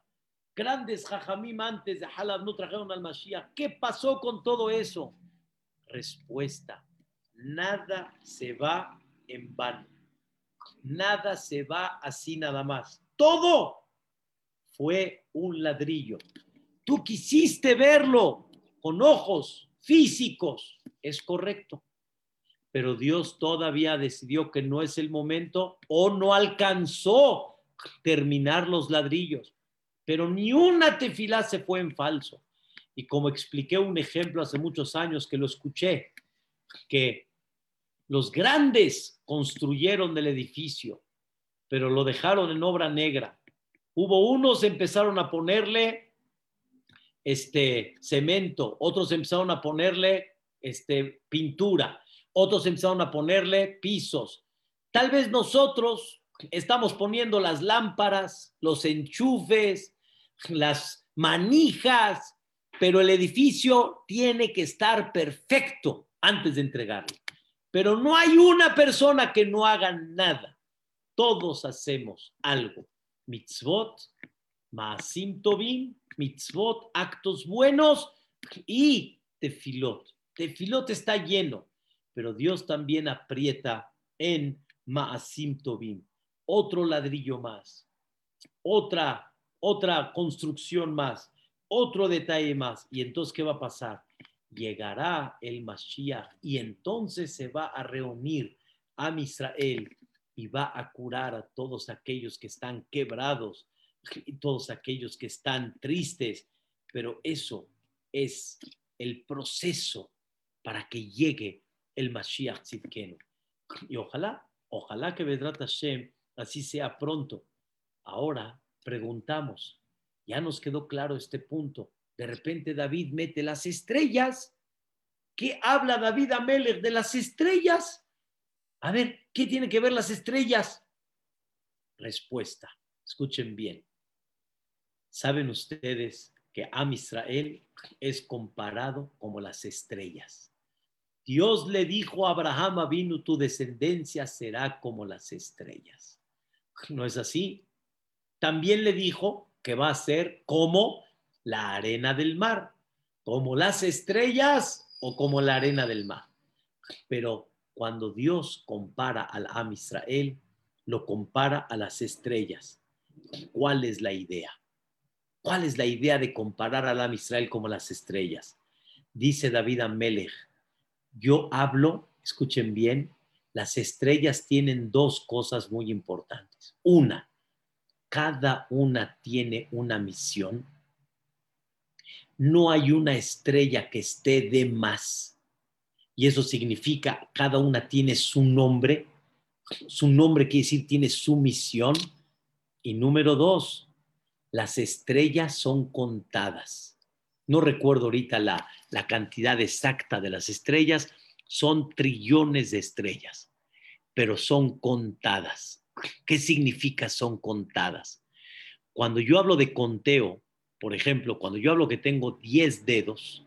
S1: Grandes Jajamim antes de Halab no trajeron al Mashiach. ¿Qué pasó con todo eso? Respuesta. Nada se va en vano. Nada se va así nada más. Todo fue un ladrillo. Tú quisiste verlo con ojos físicos. Es correcto pero Dios todavía decidió que no es el momento o no alcanzó terminar los ladrillos. Pero ni una tefilá se fue en falso. Y como expliqué un ejemplo hace muchos años que lo escuché, que los grandes construyeron el edificio, pero lo dejaron en obra negra. Hubo unos empezaron a ponerle este cemento, otros empezaron a ponerle este pintura, otros empezaron a ponerle pisos. Tal vez nosotros estamos poniendo las lámparas, los enchufes, las manijas, pero el edificio tiene que estar perfecto antes de entregarlo. Pero no hay una persona que no haga nada. Todos hacemos algo. Mitzvot, maasim tovim, mitzvot, actos buenos y tefilot. Tefilot está lleno pero Dios también aprieta en Maasim Tobim. Otro ladrillo más, otra, otra construcción más, otro detalle más. Y entonces, ¿qué va a pasar? Llegará el Mashiach y entonces se va a reunir a Israel y va a curar a todos aquellos que están quebrados y todos aquellos que están tristes. Pero eso es el proceso para que llegue el Mashiach Tzidkenu. Y ojalá, ojalá que Vedrat Hashem así sea pronto. Ahora preguntamos, ya nos quedó claro este punto. De repente David mete las estrellas. ¿Qué habla David Amelech de las estrellas? A ver, ¿qué tiene que ver las estrellas? Respuesta, escuchen bien. ¿Saben ustedes que Am Israel es comparado como las estrellas? Dios le dijo a Abraham, vino tu descendencia será como las estrellas. ¿No es así? También le dijo que va a ser como la arena del mar, como las estrellas o como la arena del mar. Pero cuando Dios compara al Am Israel, lo compara a las estrellas. ¿Cuál es la idea? ¿Cuál es la idea de comparar al Am Israel como las estrellas? Dice David Amelech, yo hablo, escuchen bien, las estrellas tienen dos cosas muy importantes. Una, cada una tiene una misión. No hay una estrella que esté de más. Y eso significa, cada una tiene su nombre. Su nombre quiere decir tiene su misión. Y número dos, las estrellas son contadas. No recuerdo ahorita la, la cantidad exacta de las estrellas, son trillones de estrellas, pero son contadas. ¿Qué significa son contadas? Cuando yo hablo de conteo, por ejemplo, cuando yo hablo que tengo 10 dedos,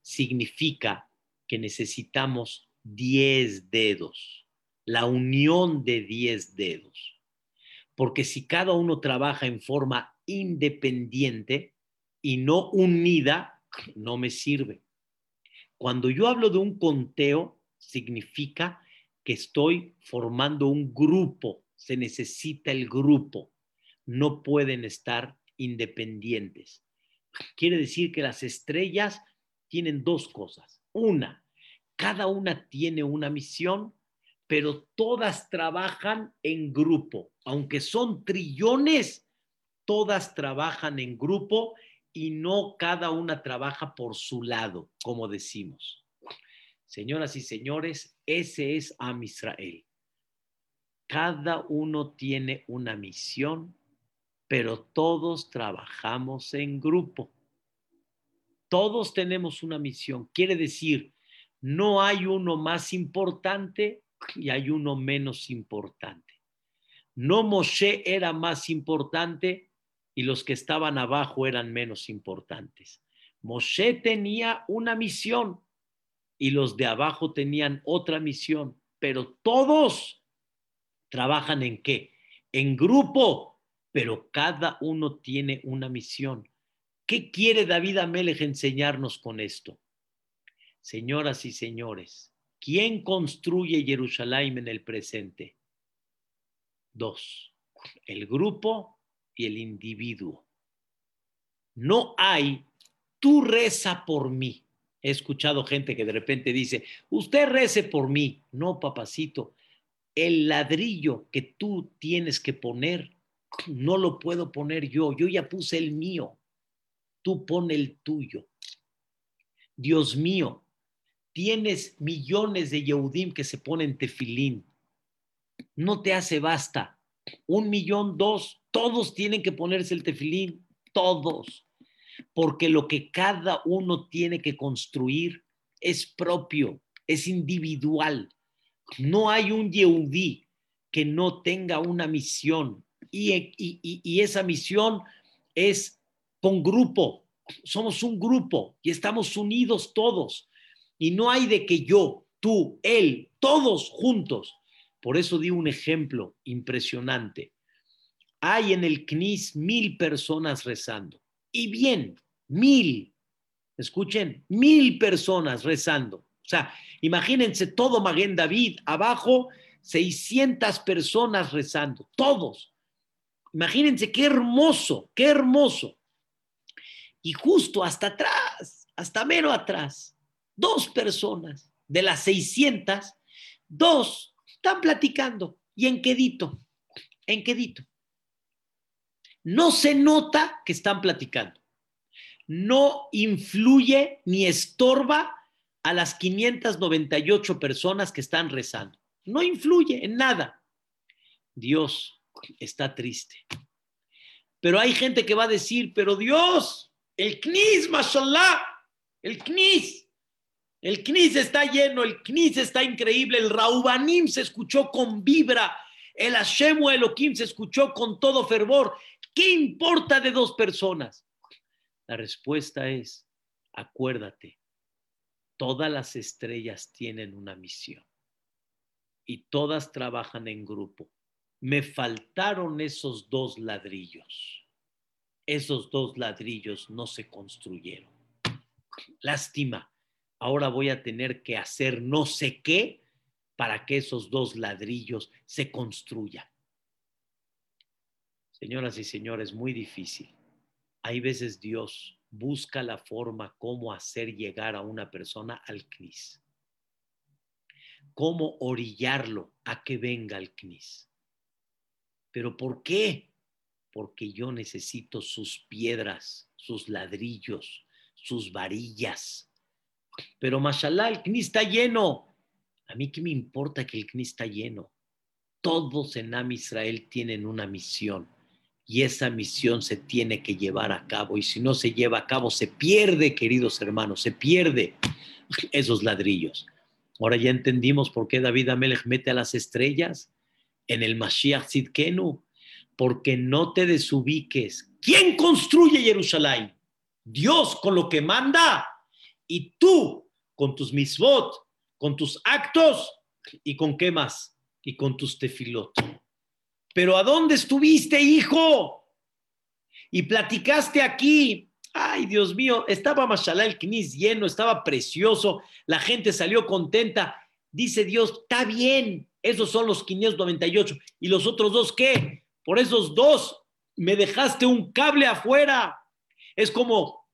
S1: significa que necesitamos 10 dedos, la unión de 10 dedos. Porque si cada uno trabaja en forma independiente y no unida, no me sirve. Cuando yo hablo de un conteo, significa que estoy formando un grupo, se necesita el grupo, no pueden estar independientes. Quiere decir que las estrellas tienen dos cosas. Una, cada una tiene una misión, pero todas trabajan en grupo. Aunque son trillones, todas trabajan en grupo y no cada una trabaja por su lado, como decimos. Señoras y señores, ese es Am Israel. Cada uno tiene una misión, pero todos trabajamos en grupo. Todos tenemos una misión. Quiere decir, no hay uno más importante y hay uno menos importante. No Moshe era más importante y los que estaban abajo eran menos importantes. Moshe tenía una misión y los de abajo tenían otra misión, pero todos trabajan en qué? En grupo, pero cada uno tiene una misión. ¿Qué quiere David Amelech enseñarnos con esto? Señoras y señores, ¿quién construye Jerusalén en el presente? Dos, el grupo y el individuo. No hay, tú reza por mí. He escuchado gente que de repente dice, usted rece por mí. No, papacito, el ladrillo que tú tienes que poner, no lo puedo poner yo. Yo ya puse el mío. Tú pon el tuyo. Dios mío, tienes millones de Yehudim que se ponen tefilín. No te hace basta. Un millón, dos, todos tienen que ponerse el tefilín, todos, porque lo que cada uno tiene que construir es propio, es individual. No hay un Yehudí que no tenga una misión y, esa misión es con grupo. Somos un grupo y estamos unidos todos. Y no hay de que yo, tú, él, todos juntos. Por eso di un ejemplo impresionante hay en el CNIS mil personas rezando. Y bien, mil, escuchen, mil personas rezando. Sea, imagínense todo Maguen David, abajo 600 personas rezando, todos. Imagínense qué hermoso, qué hermoso. Y justo hasta atrás, hasta menos atrás, dos personas de las 600, dos están platicando. ¿Y en quedito? En quedito. No se nota que están platicando. No influye ni estorba a las 598 personas que están rezando. No influye en nada. Dios está triste. Pero hay gente que va a decir, pero Dios, el CNIS, mashallah, el CNIS, el CNIS está lleno, el CNIS está increíble, el Raubanim se escuchó con vibra, el Hashem Elohim se escuchó con todo fervor, ¿Qué importa de dos personas? La respuesta es, acuérdate, todas las estrellas tienen una misión y todas trabajan en grupo. Me faltaron esos dos ladrillos. Esos dos ladrillos no se construyeron. Lástima. Ahora voy a tener que hacer no sé qué para que esos dos ladrillos se construyan. Señoras y señores, muy difícil. Hay veces Dios busca la forma cómo hacer llegar a una persona al CNIS. Cómo orillarlo a que venga al CNIS. ¿Pero por qué? Porque yo necesito sus piedras, sus ladrillos, sus varillas. Pero mashallah, el CNIS está lleno. A mí qué me importa que el CNIS está lleno. Todos en Am Israel tienen una misión y esa misión se tiene que llevar a cabo. Y si no se lleva a cabo, se pierde, queridos hermanos, se pierde esos ladrillos. Ahora ya entendimos por qué David Amelech mete a las estrellas en el Mashiach Sidkenu, porque no te desubiques. ¿Quién construye Jerusalén? Dios con lo que manda y tú con tus misbot, con tus actos y con qué más y con tus tefilot. Pero ¿a dónde estuviste, hijo? Y platicaste aquí. Ay, Dios mío, estaba Mashallah el Knis lleno, estaba precioso, la gente salió contenta. Dice Dios, está bien, esos son los 598. ¿Y los otros dos qué? Por esos dos me dejaste un cable afuera. Es como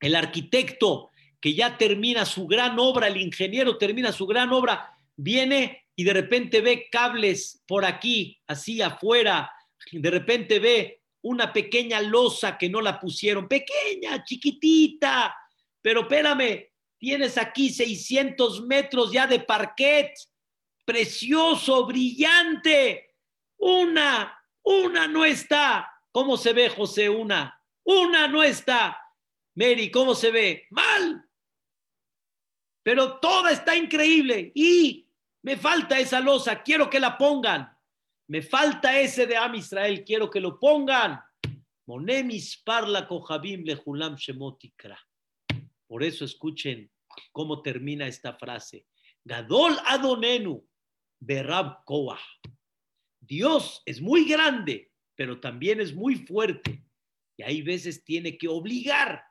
S1: el arquitecto que ya termina su gran obra, el ingeniero termina su gran obra, viene y de repente ve cables por aquí, así afuera, de repente ve una pequeña losa que no la pusieron, pequeña, chiquitita, pero espérame, tienes aquí 600 metros ya de parquet, precioso, brillante, una, una no está. ¿Cómo se ve, José? Una, una no está. Mary, ¿cómo se ve? Mal. Pero toda está increíble y me falta esa losa, quiero que la pongan. Me falta ese de Am Israel, quiero que lo pongan. Monemis parla kohabim lehulam shemotikra. Por eso escuchen cómo termina esta frase. Gadol Adonenu Berab. Dios es muy grande, pero también es muy fuerte. Y hay veces tiene que obligar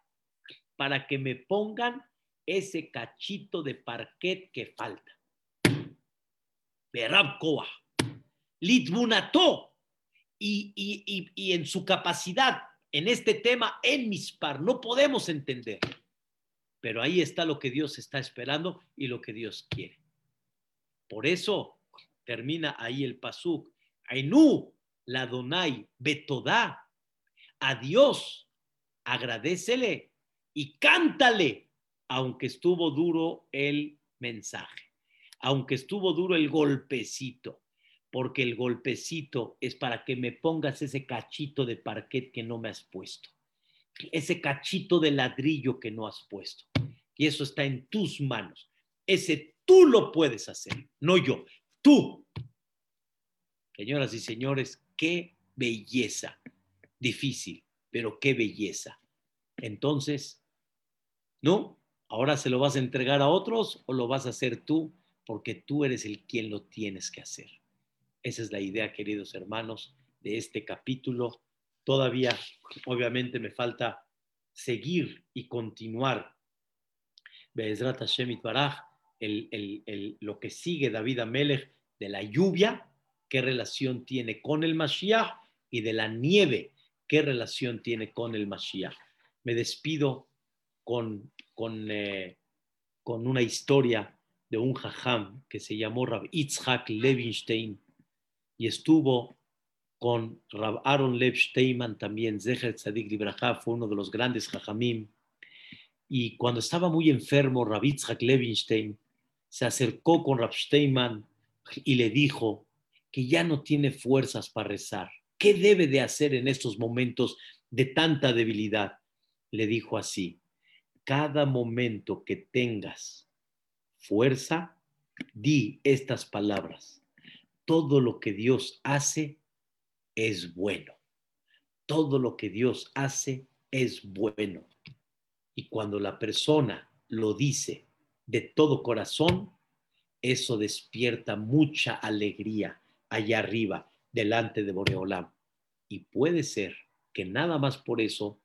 S1: para que me pongan ese cachito de parquet que falta. Berab Koah. Litmunato. Y, y, y, en su capacidad en este tema, en Mispar, no podemos entender. Pero ahí está lo que Dios está esperando y lo que Dios quiere. Por eso termina ahí el pasuk. Ainu, la donai, betodá. A Dios, agradecele y cántale, aunque estuvo duro el mensaje, aunque estuvo duro el golpecito, porque el golpecito es para que me pongas ese cachito de parquet que no me has puesto, ese cachito de ladrillo que no has puesto. Y eso está en tus manos. Ese tú lo puedes hacer, no yo, tú. Señoras y señores, qué belleza. Difícil, pero qué belleza. Entonces, ¿no? Ahora se lo vas a entregar a otros o lo vas a hacer tú porque tú eres el quien lo tienes que hacer. Esa es la idea, queridos hermanos, de este capítulo. Todavía, obviamente, me falta seguir y continuar Be'ezrat Hashem el, lo que sigue David Amelech de la lluvia, qué relación tiene con el Mashiach, y de la nieve, qué relación tiene con el Mashiach. Me despido con, con, eh, con una historia de un jajam que se llamó Rab Itzhak Levinstein y estuvo con Rab Aaron Lev Steinman también, Zecher Tzadik Libraja, fue uno de los grandes jajamim y cuando estaba muy enfermo, Rabitzhak Levinstein se acercó con Rab Steinman y le dijo que ya no tiene fuerzas para rezar. ¿Qué debe de hacer en estos momentos de tanta debilidad? Le dijo así, cada momento que tengas fuerza, di estas palabras. Todo lo que Dios hace es bueno. Todo lo que Dios hace es bueno. Y cuando la persona lo dice de todo corazón, eso despierta mucha alegría allá arriba, delante de Boreolam. Y puede ser que nada más por eso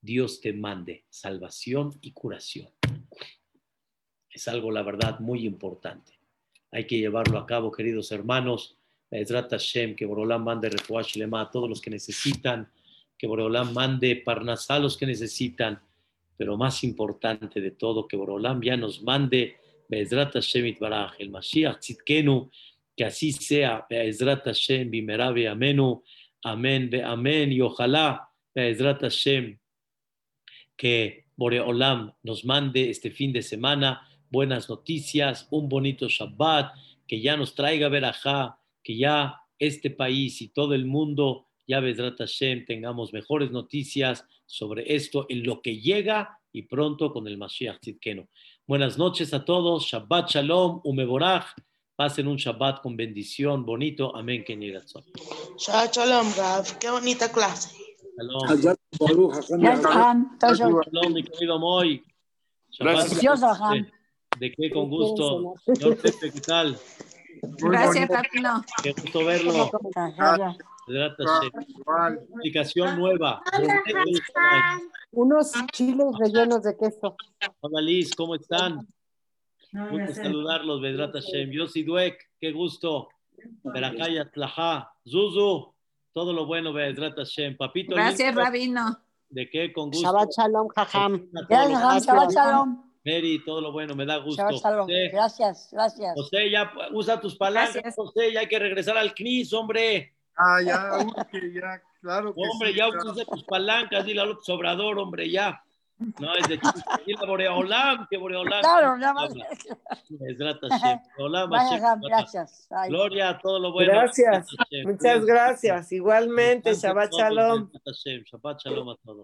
S1: Dios te mande salvación y curación. Es algo, la verdad, muy importante. Hay que llevarlo a cabo, queridos hermanos. Hashem, que Boreolam mande refuash a todos los que necesitan, que Boreolam mande parnasá a los que necesitan pero más importante de todo, que Borolam ya nos mande Be'ezrat Hashem Baraj, el Mashiach que así sea, Be'ezrat Hashem Bimerabe Amenu, Amén, Amén, y ojalá, Be'ezrat Hashem, que Boreolam nos mande este fin de semana buenas noticias, un bonito Shabbat, que ya nos traiga Berajá, que ya este país y todo el mundo, ya Bezrat Hashem, tengamos mejores noticias, sobre esto en lo que llega y pronto con el Mashiach Tzidkenu. Buenas noches a todos. Shabbat Shalom, Umeborach. Pasen un Shabbat con bendición bonito. Amén.
S2: Shabbat Shalom, Gav. Qué bonita clase.
S1: Shalom. Shalom, mi querido Moy.
S3: Gracias.
S1: De qué con gusto. Señor Pepe, ¿qué tal?
S3: Gracias, Papino.
S1: Qué gusto verlo. Explicación nueva.
S4: Unos chiles rellenos de queso.
S1: Hola Liz, ¿cómo están? Gusto saludarlos, Vedrata Hashem. Yossi Duek, qué gusto. Berakaya Tlaja, Zuzu, todo lo bueno, Vedrata Hashem. Papito.
S3: Gracias, Rabino.
S1: ¿De qué? Con gusto.
S4: Shabbat Shalom, Jajam.
S3: Gracias, Shabbat Shalom.
S1: Mary, todo lo bueno, me da gusto.
S4: gracias, gracias.
S1: José, ya usa tus palabras, José, ya hay que regresar al CNIS, hombre.
S5: Ah, ya, ya, claro. Que
S1: hombre, ya usa tus palancas, dile al Sobrador, hombre, ya. No, es de dile a Boreolam, que Boreolam.
S4: Claro, nada más.
S1: Es Boreolam,
S4: gracias.
S1: Gloria, todo lo bueno.
S2: Gracias, muchas gracias. Igualmente, Shabbat Shalom.
S1: Shabbat Shalom a todos.